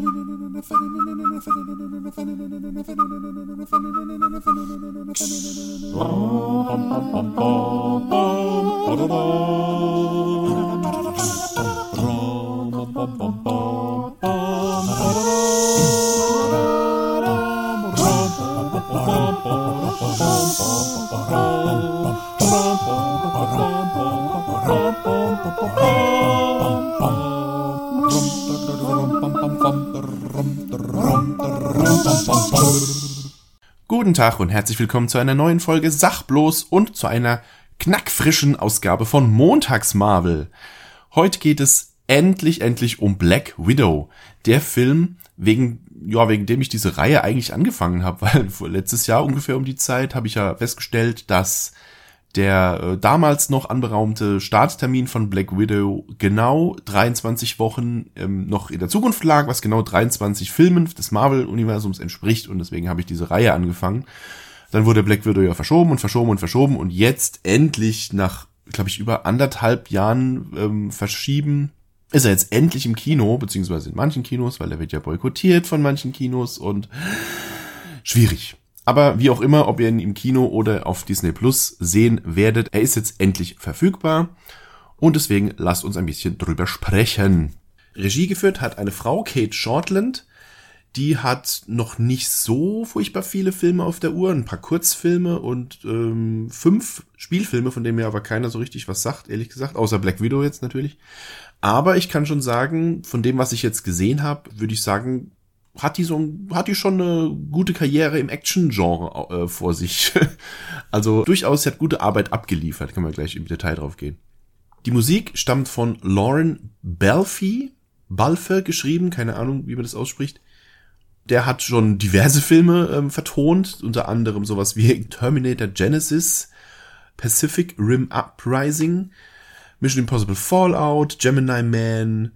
Bum, bum, bum. Guten Tag und herzlich willkommen zu einer neuen Folge Sachbloß und zu einer knackfrischen Ausgabe von Montags Marvel. Heute geht es endlich, endlich um Black Widow. Der Film, wegen, ja, wegen dem ich diese Reihe eigentlich angefangen habe, weil letztes Jahr ungefähr um die Zeit habe ich ja festgestellt, dass der äh, damals noch anberaumte Starttermin von Black Widow genau 23 Wochen ähm, noch in der Zukunft lag, was genau 23 Filmen des Marvel-Universums entspricht und deswegen habe ich diese Reihe angefangen. Dann wurde Black Widow ja verschoben und verschoben und verschoben und jetzt endlich nach, glaube ich, über anderthalb Jahren ähm, verschieben, ist er jetzt endlich im Kino, beziehungsweise in manchen Kinos, weil er wird ja boykottiert von manchen Kinos und schwierig. Aber wie auch immer, ob ihr ihn im Kino oder auf Disney Plus sehen werdet, er ist jetzt endlich verfügbar. Und deswegen lasst uns ein bisschen drüber sprechen. Regie geführt hat eine Frau, Kate Shortland. Die hat noch nicht so furchtbar viele Filme auf der Uhr, ein paar Kurzfilme und ähm, fünf Spielfilme, von denen mir aber keiner so richtig was sagt, ehrlich gesagt, außer Black Widow jetzt natürlich. Aber ich kann schon sagen, von dem, was ich jetzt gesehen habe, würde ich sagen, hat die so hat die schon eine gute Karriere im Action-Genre äh, vor sich. also durchaus, sie hat gute Arbeit abgeliefert, kann man gleich im Detail drauf gehen. Die Musik stammt von Lauren Balfe, Balfe geschrieben, keine Ahnung, wie man das ausspricht. Der hat schon diverse Filme ähm, vertont, unter anderem sowas wie Terminator Genesis, Pacific Rim Uprising, Mission Impossible Fallout, Gemini Man,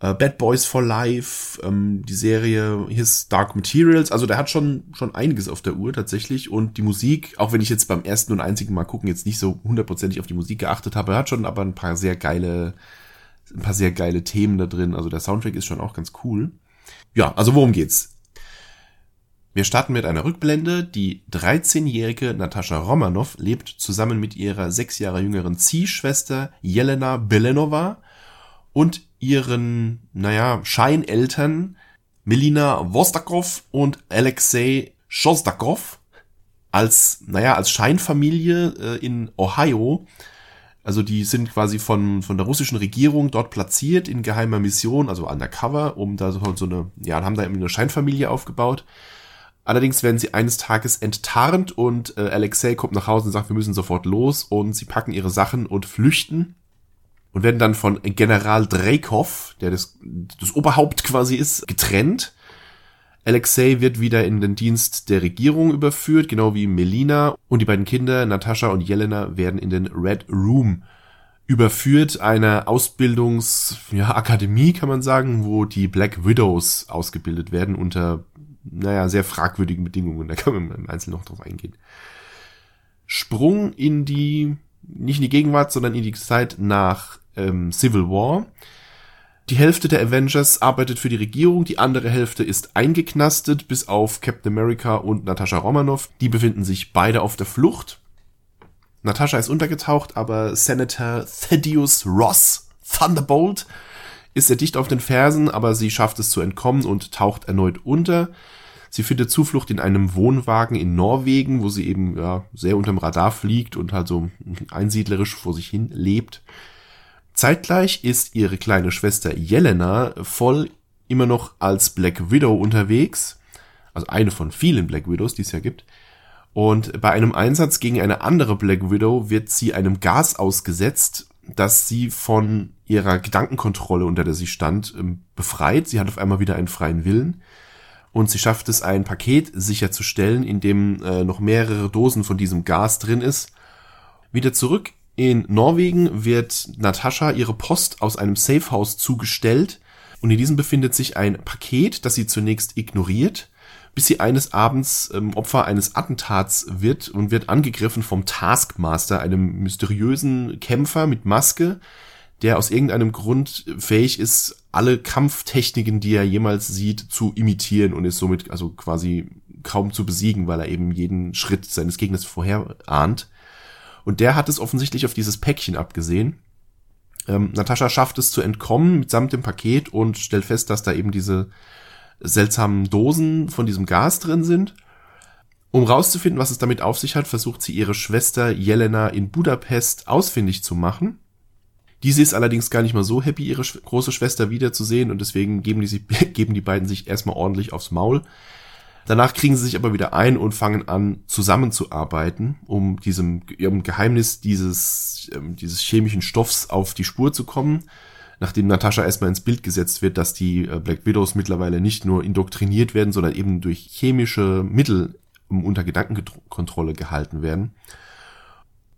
äh, Bad Boys for Life, ähm, die Serie His Dark Materials. Also der hat schon, schon einiges auf der Uhr tatsächlich. Und die Musik, auch wenn ich jetzt beim ersten und einzigen Mal gucken jetzt nicht so hundertprozentig auf die Musik geachtet habe, hat schon aber ein paar sehr geile, ein paar sehr geile Themen da drin. Also der Soundtrack ist schon auch ganz cool. Ja, also worum geht's? Wir starten mit einer Rückblende. Die 13-jährige Natascha Romanov lebt zusammen mit ihrer sechs Jahre jüngeren Ziehschwester Jelena Belenova und ihren, naja, Scheineltern Melina Vostakov und Alexei Shostakov als, naja, als Scheinfamilie äh, in Ohio. Also die sind quasi von, von der russischen Regierung dort platziert in geheimer Mission, also undercover, um da so, so eine, ja, haben da eben eine Scheinfamilie aufgebaut. Allerdings werden sie eines Tages enttarnt und äh, Alexei kommt nach Hause und sagt, wir müssen sofort los und sie packen ihre Sachen und flüchten und werden dann von General Dreykov, der das, das Oberhaupt quasi ist, getrennt. Alexei wird wieder in den Dienst der Regierung überführt, genau wie Melina und die beiden Kinder, Natascha und Jelena, werden in den Red Room überführt, einer Ausbildungsakademie, ja, kann man sagen, wo die Black Widows ausgebildet werden unter, naja, sehr fragwürdigen Bedingungen. Da kann man im Einzelnen noch drauf eingehen. Sprung in die, nicht in die Gegenwart, sondern in die Zeit nach ähm, Civil War. Die Hälfte der Avengers arbeitet für die Regierung, die andere Hälfte ist eingeknastet, bis auf Captain America und Natascha Romanoff. Die befinden sich beide auf der Flucht. Natascha ist untergetaucht, aber Senator Thaddeus Ross, Thunderbolt, ist sehr dicht auf den Fersen, aber sie schafft es zu entkommen und taucht erneut unter. Sie findet Zuflucht in einem Wohnwagen in Norwegen, wo sie eben ja, sehr unterm Radar fliegt und halt so einsiedlerisch vor sich hin lebt. Zeitgleich ist ihre kleine Schwester Jelena voll immer noch als Black Widow unterwegs, also eine von vielen Black Widows, die es ja gibt. Und bei einem Einsatz gegen eine andere Black Widow wird sie einem Gas ausgesetzt, das sie von ihrer Gedankenkontrolle, unter der sie stand, ähm, befreit. Sie hat auf einmal wieder einen freien Willen. Und sie schafft es, ein Paket sicherzustellen, in dem äh, noch mehrere Dosen von diesem Gas drin ist. Wieder zurück in Norwegen wird Natascha ihre Post aus einem Safehouse zugestellt und in diesem befindet sich ein Paket, das sie zunächst ignoriert, bis sie eines Abends ähm, Opfer eines Attentats wird und wird angegriffen vom Taskmaster, einem mysteriösen Kämpfer mit Maske, der aus irgendeinem Grund fähig ist, alle Kampftechniken, die er jemals sieht, zu imitieren und ist somit also quasi kaum zu besiegen, weil er eben jeden Schritt seines Gegners vorher ahnt. Und der hat es offensichtlich auf dieses Päckchen abgesehen. Ähm, Natascha schafft es zu entkommen mitsamt dem Paket und stellt fest, dass da eben diese seltsamen Dosen von diesem Gas drin sind. Um rauszufinden, was es damit auf sich hat, versucht sie ihre Schwester Jelena in Budapest ausfindig zu machen. Diese ist allerdings gar nicht mal so happy, ihre große Schwester wiederzusehen und deswegen geben die, geben die beiden sich erstmal ordentlich aufs Maul. Danach kriegen sie sich aber wieder ein und fangen an zusammenzuarbeiten, um diesem ihrem Geheimnis dieses, ähm, dieses chemischen Stoffs auf die Spur zu kommen. Nachdem Natascha erstmal ins Bild gesetzt wird, dass die äh, Black Widows mittlerweile nicht nur indoktriniert werden, sondern eben durch chemische Mittel unter Gedankenkontrolle gehalten werden.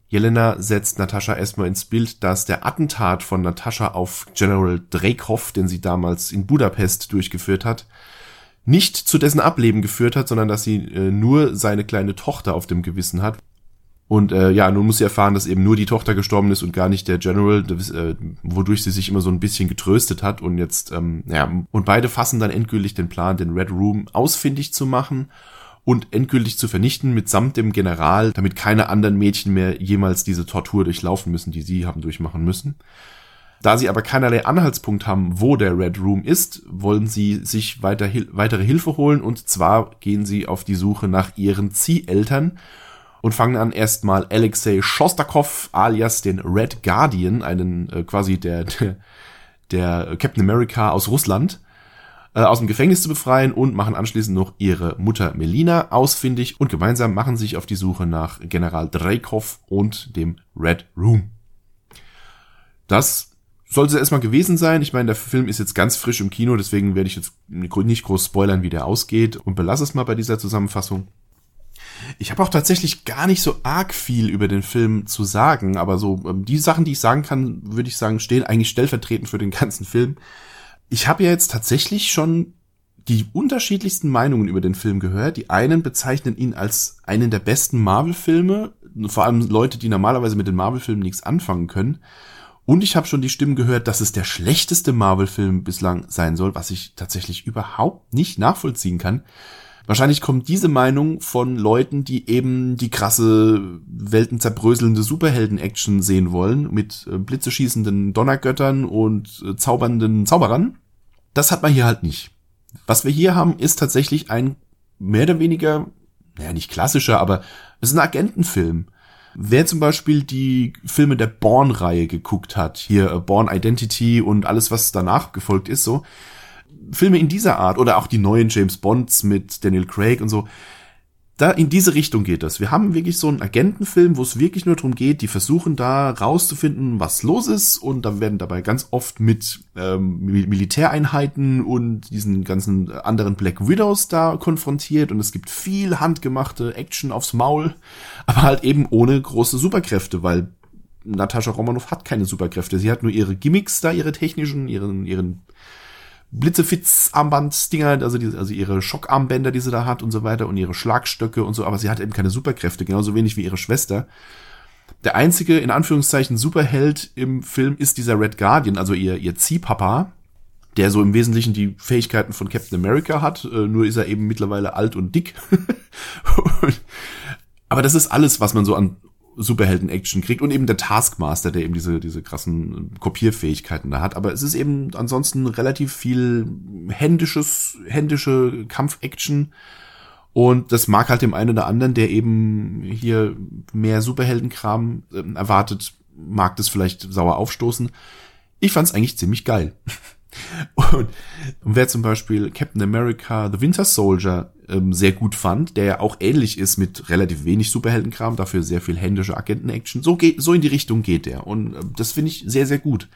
Jelena setzt Natascha erstmal ins Bild, dass der Attentat von Natascha auf General Dreykov, den sie damals in Budapest durchgeführt hat, nicht zu dessen Ableben geführt hat, sondern dass sie äh, nur seine kleine Tochter auf dem Gewissen hat. Und äh, ja, nun muss sie erfahren, dass eben nur die Tochter gestorben ist und gar nicht der General, äh, wodurch sie sich immer so ein bisschen getröstet hat. Und jetzt, ähm, ja, und beide fassen dann endgültig den Plan, den Red Room ausfindig zu machen und endgültig zu vernichten mitsamt dem General, damit keine anderen Mädchen mehr jemals diese Tortur durchlaufen müssen, die sie haben durchmachen müssen. Da sie aber keinerlei Anhaltspunkt haben, wo der Red Room ist, wollen sie sich weiter, weitere Hilfe holen und zwar gehen sie auf die Suche nach ihren Zieheltern und fangen an erstmal Alexei Shostakov alias den Red Guardian, einen äh, quasi der, der, der Captain America aus Russland, äh, aus dem Gefängnis zu befreien und machen anschließend noch ihre Mutter Melina ausfindig und gemeinsam machen sich auf die Suche nach General Dreykov und dem Red Room. Das sollte es erstmal gewesen sein. Ich meine, der Film ist jetzt ganz frisch im Kino, deswegen werde ich jetzt nicht groß spoilern, wie der ausgeht und belasse es mal bei dieser Zusammenfassung. Ich habe auch tatsächlich gar nicht so arg viel über den Film zu sagen, aber so ähm, die Sachen, die ich sagen kann, würde ich sagen, stehen eigentlich stellvertretend für den ganzen Film. Ich habe ja jetzt tatsächlich schon die unterschiedlichsten Meinungen über den Film gehört. Die einen bezeichnen ihn als einen der besten Marvel-Filme, vor allem Leute, die normalerweise mit den Marvel-Filmen nichts anfangen können. Und ich habe schon die Stimmen gehört, dass es der schlechteste Marvel-Film bislang sein soll, was ich tatsächlich überhaupt nicht nachvollziehen kann. Wahrscheinlich kommt diese Meinung von Leuten, die eben die krasse, weltenzerbröselnde Superhelden-Action sehen wollen, mit äh, blitzeschießenden Donnergöttern und äh, zaubernden Zauberern. Das hat man hier halt nicht. Was wir hier haben, ist tatsächlich ein mehr oder weniger, naja, nicht klassischer, aber es ist ein Agentenfilm. Wer zum Beispiel die Filme der Born-Reihe geguckt hat, hier äh, Born Identity und alles, was danach gefolgt ist, so, Filme in dieser Art oder auch die neuen James Bonds mit Daniel Craig und so, da in diese Richtung geht das. Wir haben wirklich so einen Agentenfilm, wo es wirklich nur darum geht, die versuchen da rauszufinden, was los ist und da werden dabei ganz oft mit ähm, Militäreinheiten und diesen ganzen anderen Black Widows da konfrontiert und es gibt viel handgemachte Action aufs Maul, aber halt eben ohne große Superkräfte, weil Natascha Romanoff hat keine Superkräfte. Sie hat nur ihre Gimmicks da, ihre technischen, ihren, ihren Blitzefitz-Armbandsdinger, also, die, also ihre Schockarmbänder, die sie da hat und so weiter und ihre Schlagstöcke und so, aber sie hat eben keine Superkräfte, genauso wenig wie ihre Schwester. Der einzige, in Anführungszeichen, Superheld im Film ist dieser Red Guardian, also ihr, ihr Ziehpapa, der so im Wesentlichen die Fähigkeiten von Captain America hat, äh, nur ist er eben mittlerweile alt und dick. aber das ist alles, was man so an Superhelden-Action kriegt und eben der Taskmaster, der eben diese, diese krassen Kopierfähigkeiten da hat. Aber es ist eben ansonsten relativ viel händisches, händische Kampf-Action. Und das mag halt dem einen oder anderen, der eben hier mehr Superheldenkram äh, erwartet, mag das vielleicht sauer aufstoßen. Ich fand's eigentlich ziemlich geil. Und, und wer zum Beispiel Captain America The Winter Soldier ähm, sehr gut fand, der ja auch ähnlich ist mit relativ wenig Superheldenkram, dafür sehr viel händische Agenten-Action, so, geht, so in die Richtung geht der. Und äh, das finde ich sehr, sehr gut.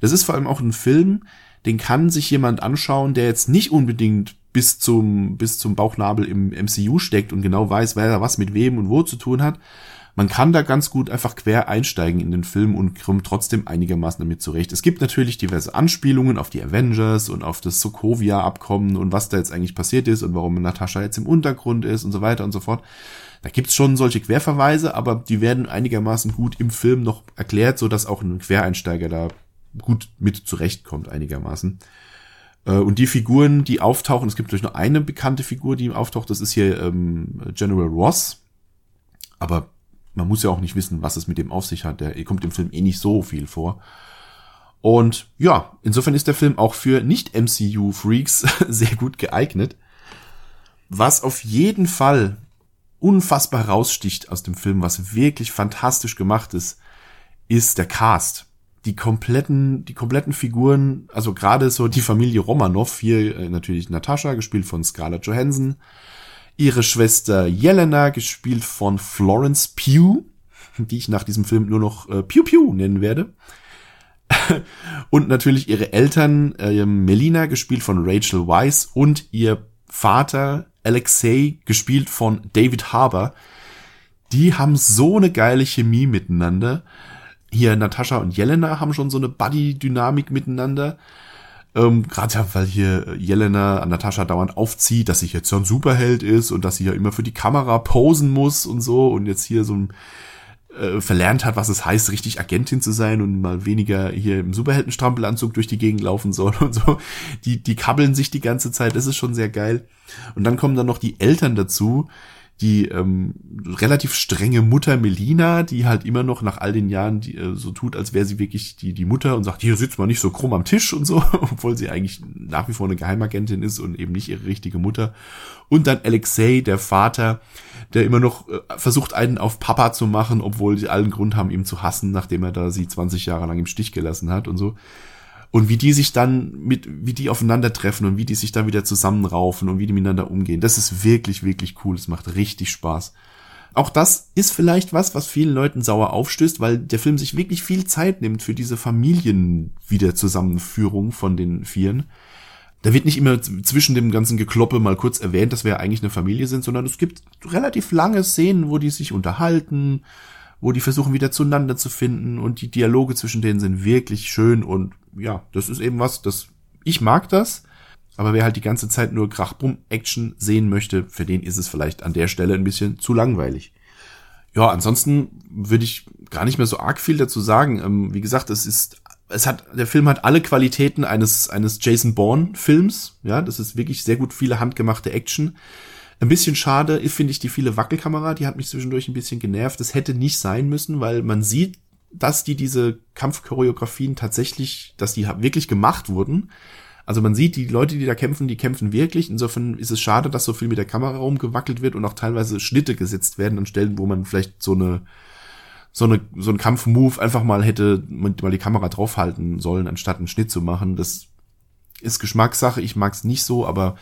Das ist vor allem auch ein Film, den kann sich jemand anschauen, der jetzt nicht unbedingt bis zum, bis zum Bauchnabel im MCU steckt und genau weiß, wer da was mit wem und wo zu tun hat, man kann da ganz gut einfach quer einsteigen in den Film und kommt trotzdem einigermaßen damit zurecht. Es gibt natürlich diverse Anspielungen auf die Avengers und auf das Sokovia-Abkommen und was da jetzt eigentlich passiert ist und warum Natascha jetzt im Untergrund ist und so weiter und so fort. Da gibt's schon solche Querverweise, aber die werden einigermaßen gut im Film noch erklärt, so dass auch ein Quereinsteiger da gut mit zurechtkommt einigermaßen. Äh, und die Figuren, die auftauchen, es gibt durch nur eine bekannte Figur, die auftaucht, das ist hier ähm, General Ross. Aber man muss ja auch nicht wissen, was es mit dem auf sich hat. Der kommt im Film eh nicht so viel vor. Und ja, insofern ist der Film auch für Nicht-MCU-Freaks sehr gut geeignet. Was auf jeden Fall unfassbar raussticht aus dem Film, was wirklich fantastisch gemacht ist, ist der Cast. Die kompletten, die kompletten Figuren, also gerade so die Familie Romanov, hier äh, natürlich Natascha, gespielt von Scarlett Johansson, ihre Schwester Jelena, gespielt von Florence Pugh, die ich nach diesem Film nur noch äh, Pew Pew nennen werde. und natürlich ihre Eltern, äh, Melina, gespielt von Rachel Weisz, und ihr Vater Alexei, gespielt von David Harbour. Die haben so eine geile Chemie miteinander. Hier Natascha und Jelena haben schon so eine Buddy-Dynamik miteinander. Ähm, Gerade weil hier Jelena an Natascha dauernd aufzieht, dass sie jetzt so ein Superheld ist und dass sie ja immer für die Kamera posen muss und so und jetzt hier so ein äh, verlernt hat, was es heißt, richtig Agentin zu sein und mal weniger hier im Superheldenstrampelanzug durch die Gegend laufen soll und so. Die, die kabbeln sich die ganze Zeit, das ist schon sehr geil. Und dann kommen dann noch die Eltern dazu, die ähm, relativ strenge Mutter Melina, die halt immer noch nach all den Jahren die, äh, so tut, als wäre sie wirklich die, die Mutter und sagt, hier sitzt mal nicht so krumm am Tisch und so, obwohl sie eigentlich nach wie vor eine Geheimagentin ist und eben nicht ihre richtige Mutter. Und dann Alexei, der Vater, der immer noch äh, versucht, einen auf Papa zu machen, obwohl sie allen Grund haben, ihm zu hassen, nachdem er da sie 20 Jahre lang im Stich gelassen hat und so und wie die sich dann mit, wie die aufeinandertreffen und wie die sich dann wieder zusammenraufen und wie die miteinander umgehen. Das ist wirklich, wirklich cool. Es macht richtig Spaß. Auch das ist vielleicht was, was vielen Leuten sauer aufstößt, weil der Film sich wirklich viel Zeit nimmt für diese Familienwiederzusammenführung von den Vieren. Da wird nicht immer zwischen dem ganzen Gekloppe mal kurz erwähnt, dass wir eigentlich eine Familie sind, sondern es gibt relativ lange Szenen, wo die sich unterhalten, wo die versuchen wieder zueinander zu finden und die Dialoge zwischen denen sind wirklich schön und ja, das ist eben was, das ich mag das, aber wer halt die ganze Zeit nur Krachbumm-Action sehen möchte, für den ist es vielleicht an der Stelle ein bisschen zu langweilig. Ja, ansonsten würde ich gar nicht mehr so arg viel dazu sagen. Ähm, wie gesagt, es ist, es hat, der Film hat alle Qualitäten eines, eines Jason Bourne Films. Ja, das ist wirklich sehr gut viele handgemachte Action. Ein bisschen schade finde ich die viele Wackelkamera, die hat mich zwischendurch ein bisschen genervt. Das hätte nicht sein müssen, weil man sieht, dass die diese Kampfchoreografien tatsächlich, dass die wirklich gemacht wurden. Also man sieht, die Leute, die da kämpfen, die kämpfen wirklich. Insofern ist es schade, dass so viel mit der Kamera rumgewackelt wird und auch teilweise Schnitte gesetzt werden an Stellen, wo man vielleicht so eine so eine so ein Kampfmove einfach mal hätte mal die Kamera draufhalten sollen, anstatt einen Schnitt zu machen. Das ist Geschmackssache. Ich mag es nicht so, aber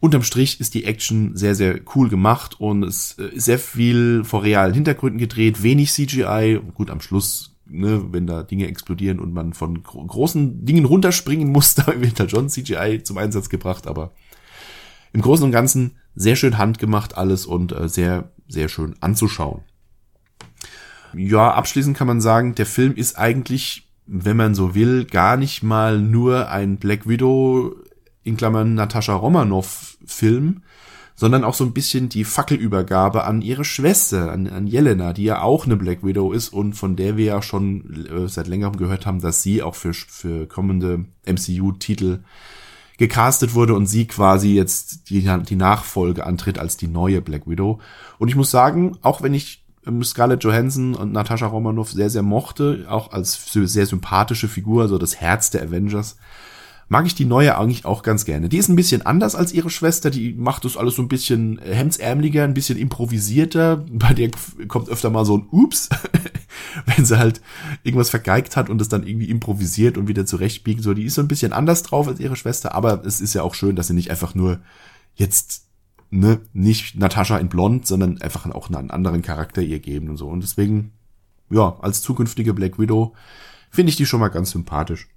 unterm Strich ist die Action sehr, sehr cool gemacht und es ist sehr viel vor realen Hintergründen gedreht, wenig CGI. Gut, am Schluss, ne, wenn da Dinge explodieren und man von gro großen Dingen runterspringen muss, da wird halt schon CGI zum Einsatz gebracht, aber im Großen und Ganzen sehr schön handgemacht alles und äh, sehr, sehr schön anzuschauen. Ja, abschließend kann man sagen, der Film ist eigentlich, wenn man so will, gar nicht mal nur ein Black Widow in Klammern Natascha Romanoff Film, sondern auch so ein bisschen die Fackelübergabe an ihre Schwester, an, an Jelena, die ja auch eine Black Widow ist und von der wir ja schon äh, seit längerem gehört haben, dass sie auch für, für kommende MCU-Titel gecastet wurde und sie quasi jetzt die, die Nachfolge antritt als die neue Black Widow. Und ich muss sagen, auch wenn ich ähm, Scarlett Johansson und Natascha Romanoff sehr, sehr mochte, auch als sehr sympathische Figur, so das Herz der Avengers, mag ich die neue eigentlich auch ganz gerne. Die ist ein bisschen anders als ihre Schwester, die macht das alles so ein bisschen hemdsärmeliger, ein bisschen improvisierter. Bei der kommt öfter mal so ein Ups, wenn sie halt irgendwas vergeigt hat und es dann irgendwie improvisiert und wieder zurechtbiegt. So, die ist so ein bisschen anders drauf als ihre Schwester, aber es ist ja auch schön, dass sie nicht einfach nur jetzt ne, nicht Natascha in Blond, sondern einfach auch einen anderen Charakter ihr geben und so. Und deswegen, ja, als zukünftige Black Widow finde ich die schon mal ganz sympathisch.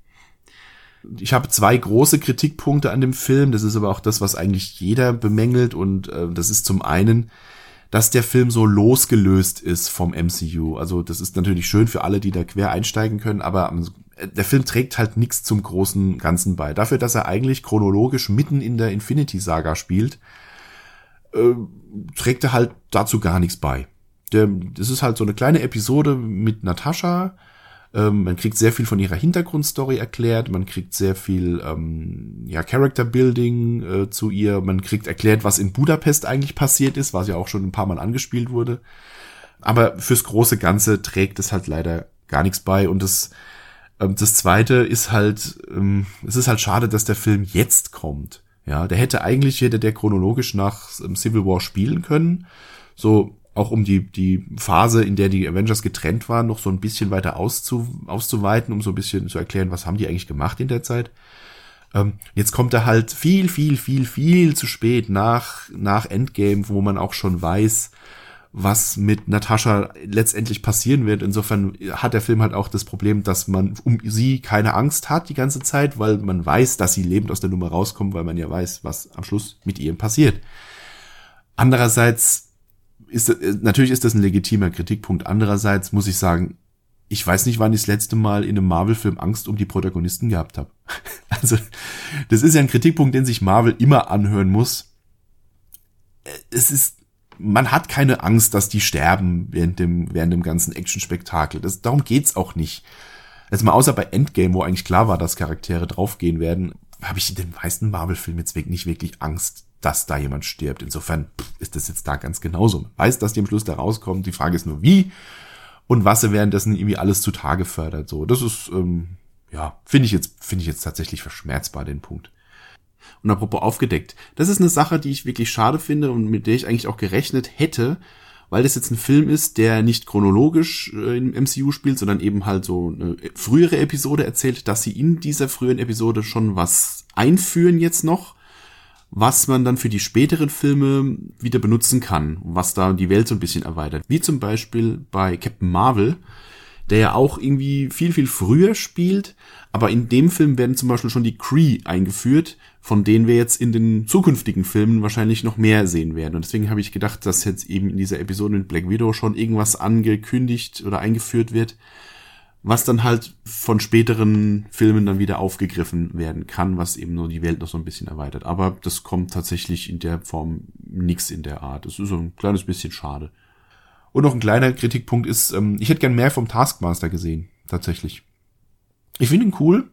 Ich habe zwei große Kritikpunkte an dem Film. Das ist aber auch das, was eigentlich jeder bemängelt. Und äh, das ist zum einen, dass der Film so losgelöst ist vom MCU. Also das ist natürlich schön für alle, die da quer einsteigen können, aber äh, der Film trägt halt nichts zum großen Ganzen bei. Dafür, dass er eigentlich chronologisch mitten in der Infinity-Saga spielt, äh, trägt er halt dazu gar nichts bei. Der, das ist halt so eine kleine Episode mit Natascha, Ähm, man kriegt sehr viel von ihrer Hintergrundstory erklärt, man kriegt sehr viel ähm, ja, Character Building äh, zu ihr, man kriegt erklärt, was in Budapest eigentlich passiert ist, was ja auch schon ein paar Mal angespielt wurde. Aber fürs große Ganze trägt es halt leider gar nichts bei. Und das, ähm, das zweite ist halt, ähm, es ist halt schade, dass der Film jetzt kommt. Ja, der hätte eigentlich, hätte der chronologisch nach ähm, Civil War spielen können. So, auch um die, die Phase, in der die Avengers getrennt waren, noch so ein bisschen weiter auszu, auszuweiten, um so ein bisschen zu erklären, was haben die eigentlich gemacht in der Zeit. Ähm, jetzt kommt er halt viel, viel, viel, viel zu spät nach, nach Endgame, wo man auch schon weiß, was mit Natascha letztendlich passieren wird. Insofern hat der Film halt auch das Problem, dass man um sie keine Angst hat die ganze Zeit, weil man weiß, dass sie lebend aus der Nummer rauskommt, weil man ja weiß, was am Schluss mit ihr passiert. Andererseits ist äh, natürlich ist das ein legitimer Kritikpunkt. Andererseits muss ich sagen, ich weiß nicht, wann ich das letzte Mal in einem Marvel-Film Angst um die Protagonisten gehabt habe. Also, das ist ja ein Kritikpunkt, den sich Marvel immer anhören muss. Äh, es ist, man hat keine Angst, dass die sterben während dem, während dem ganzen Action-Spektakel. Das, darum geht's auch nicht. Also mal außer bei Endgame, wo eigentlich klar war, dass Charaktere draufgehen werden, habe ich in den meisten Marvel-Filmen jetzt nicht wirklich Angst, dass da jemand stirbt. Insofern ist das jetzt da ganz genauso. Man weiß, dass die am Schluss da rauskommen. Die Frage ist nur, wie und was er währenddessen irgendwie alles zutage fördert. So, das ist, ähm, ja, finde ich jetzt, finde ich jetzt tatsächlich verschmerzbar, den Punkt. Und apropos aufgedeckt, das ist eine Sache, die ich wirklich schade finde und mit der ich eigentlich auch gerechnet hätte, weil das jetzt ein Film ist, der nicht chronologisch äh, im MCU spielt, sondern eben halt so eine frühere Episode erzählt, dass sie in dieser frühen Episode schon was einführen jetzt noch was man dann für die späteren Filme wieder benutzen kann, was da die Welt so ein bisschen erweitert. Wie zum Beispiel bei Captain Marvel, der ja auch irgendwie viel, viel früher spielt, aber in dem Film werden zum Beispiel schon die Cree eingeführt, von denen wir jetzt in den zukünftigen Filmen wahrscheinlich noch mehr sehen werden. Und deswegen habe ich gedacht, dass jetzt eben in dieser Episode mit Black Widow schon irgendwas angekündigt oder eingeführt wird, was dann halt von späteren Filmen dann wieder aufgegriffen werden kann, was eben nur die Welt noch so ein bisschen erweitert. Aber das kommt tatsächlich in der Form nix in der Art. Das ist so ein kleines bisschen schade. Und noch ein kleiner Kritikpunkt ist, ähm, ich hätte gern mehr vom Taskmaster gesehen, tatsächlich. Ich finde ihn cool.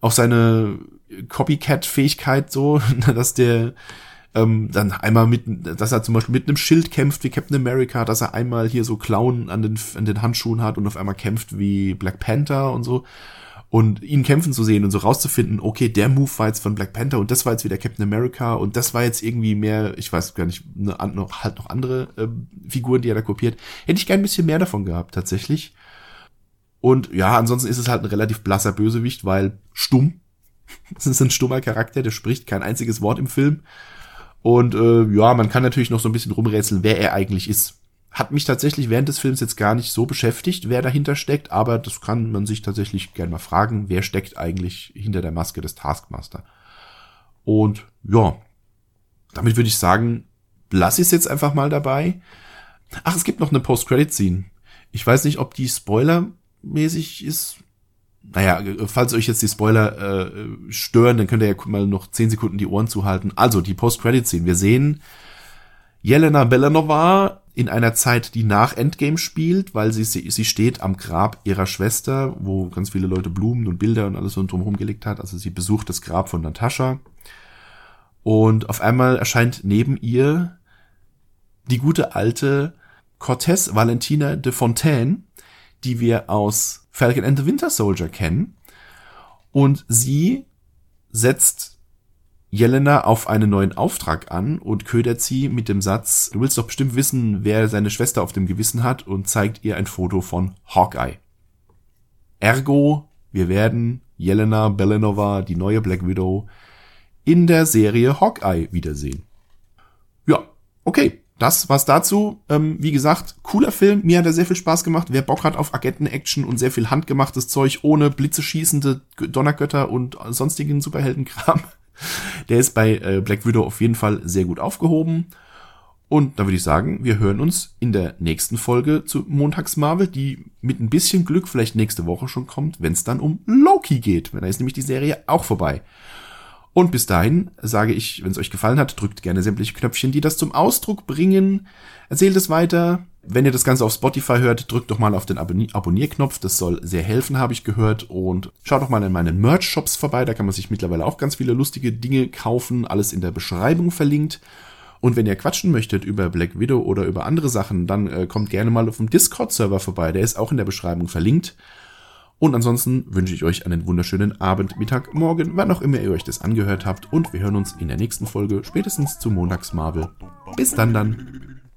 Auch seine Copycat-Fähigkeit so, dass der ähm, dann einmal mit, dass er zum Beispiel mit einem Schild kämpft wie Captain America, dass er einmal hier so Klauen an den, an den Handschuhen hat und auf einmal kämpft wie Black Panther und so. Und ihn kämpfen zu sehen und so rauszufinden, okay, der Move war jetzt von Black Panther und das war jetzt wieder Captain America und das war jetzt irgendwie mehr, ich weiß gar nicht, eine, noch, halt noch andere äh, Figuren, die er da kopiert. Hätte ich gern ein bisschen mehr davon gehabt, tatsächlich. Und ja, ansonsten ist es halt ein relativ blasser Bösewicht, weil stumm. Das ist ein stummer Charakter, der spricht kein einziges Wort im Film. Und äh, ja, man kann natürlich noch so ein bisschen rumrätseln, wer er eigentlich ist. Hat mich tatsächlich während des Films jetzt gar nicht so beschäftigt, wer dahinter steckt, aber das kann man sich tatsächlich gerne mal fragen, wer steckt eigentlich hinter der Maske des Taskmaster. Und ja, damit würde ich sagen, lass ich es jetzt einfach mal dabei. Ach, es gibt noch eine Post-Credit-Scene. Ich weiß nicht, ob die spoilermäßig ist naja, falls euch jetzt die Spoiler äh, stören, dann könnt ihr ja mal noch zehn Sekunden die Ohren zuhalten. Also, die Post-Credit-Scene. Wir sehen Jelena Belanova in einer Zeit, die nach Endgame spielt, weil sie, sie, sie steht am Grab ihrer Schwester, wo ganz viele Leute Blumen und Bilder und alles so drumherum gelegt hat. Also sie besucht das Grab von Natascha. Und auf einmal erscheint neben ihr die gute alte Cortez Valentina de Fontaine, die wir aus Falcon and the Winter Soldier kennen. Und sie setzt Jelena auf einen neuen Auftrag an und ködert sie mit dem Satz, du willst doch bestimmt wissen, wer seine Schwester auf dem Gewissen hat und zeigt ihr ein Foto von Hawkeye. Ergo, wir werden Jelena Belenova, die neue Black Widow, in der Serie Hawkeye wiedersehen. Ja, okay das war's dazu. Ähm, wie gesagt, cooler Film. Mir hat er sehr viel Spaß gemacht. Wer Bock hat auf Agenten-Action und sehr viel handgemachtes Zeug ohne Blitze schießende Donnergötter und sonstigen Superheldenkram, der ist bei äh, Black Widow auf jeden Fall sehr gut aufgehoben. Und da würde ich sagen, wir hören uns in der nächsten Folge zu Montags Marvel, die mit ein bisschen Glück vielleicht nächste Woche schon kommt, wenn es dann um Loki geht. Weil da ist nämlich die Serie auch vorbei. Und bis dahin sage ich, wenn es euch gefallen hat, drückt gerne sämtliche Knöpfchen, die das zum Ausdruck bringen. Erzählt es weiter, Wenn ihr das Ganze auf Spotify hört, drückt doch mal auf den Abonnier Abonnierknopf. Das soll sehr helfen, habe ich gehört. Und schaut doch mal in meinen Merch-Shops vorbei. Da kann man sich mittlerweile auch ganz viele lustige Dinge kaufen. Alles in der Beschreibung verlinkt. Und wenn ihr quatschen möchtet über Black Widow oder über andere Sachen, dann äh, kommt gerne mal auf dem Discord-Server vorbei. Der ist auch in der Beschreibung verlinkt. Und ansonsten wünsche ich euch einen wunderschönen Abend, Mittag, Morgen, wann auch immer ihr euch das angehört habt. Und wir hören uns in der nächsten Folge, spätestens zu Montags Marvel. Bis dann dann.